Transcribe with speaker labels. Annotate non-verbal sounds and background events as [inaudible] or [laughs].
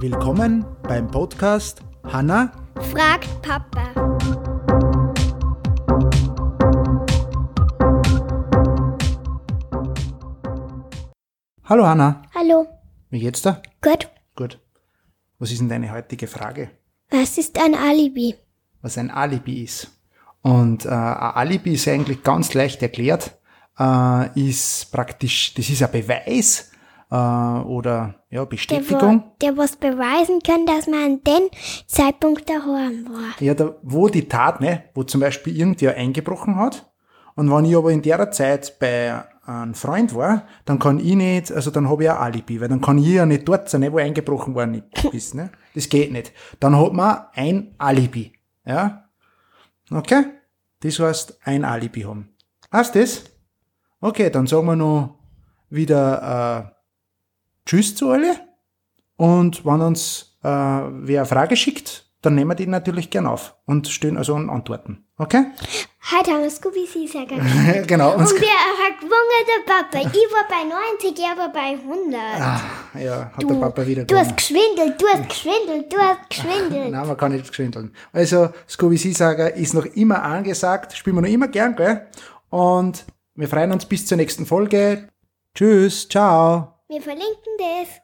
Speaker 1: Willkommen beim Podcast Hanna
Speaker 2: Fragt Papa.
Speaker 1: Hallo Hanna,
Speaker 2: Hallo.
Speaker 1: wie geht's dir?
Speaker 2: Gut.
Speaker 1: Gut. Was ist denn deine heutige Frage?
Speaker 2: Was ist ein Alibi?
Speaker 1: Was ein Alibi ist. Und äh, ein Alibi ist eigentlich ganz leicht erklärt, äh, ist praktisch, das ist ein Beweis äh, oder ja,
Speaker 2: Der,
Speaker 1: Bestätigung.
Speaker 2: wo, der was beweisen kann, dass man an den Zeitpunkt daheim war.
Speaker 1: Ja, da, wo die Tat, ne, wo zum Beispiel irgendwer eingebrochen hat. Und wenn ich aber in der Zeit bei einem Freund war, dann kann ich nicht, also dann habe ich ein Alibi, weil dann kann ich ja nicht dort sein, ne, wo eingebrochen worden [laughs] ist, ne. Das geht nicht. Dann hat man ein Alibi, ja. Okay? Das heißt, ein Alibi haben. Heißt das? Okay, dann sagen wir noch wieder äh, Tschüss zu alle. Und wenn uns äh, wer eine Frage schickt, dann nehmen wir die natürlich gern auf und stellen also an Antworten. Okay?
Speaker 2: Heute haben wir Scooby Sie sagen.
Speaker 1: genau.
Speaker 2: Und der hat gewonnen, der Papa. Ich war bei 90, er war bei 100.
Speaker 1: ah, ja, hat der Papa wieder
Speaker 2: du hast
Speaker 1: gewonnen.
Speaker 2: geschwindelt, du hast geschwindelt, du hast geschwindelt. [laughs]
Speaker 1: Nein, man kann nicht geschwindeln. Also, Scooby Saga ist noch immer angesagt, spielen wir noch immer gern, gell? Und wir freuen uns bis zur nächsten Folge. Tschüss, ciao.
Speaker 2: Wir verlinken das.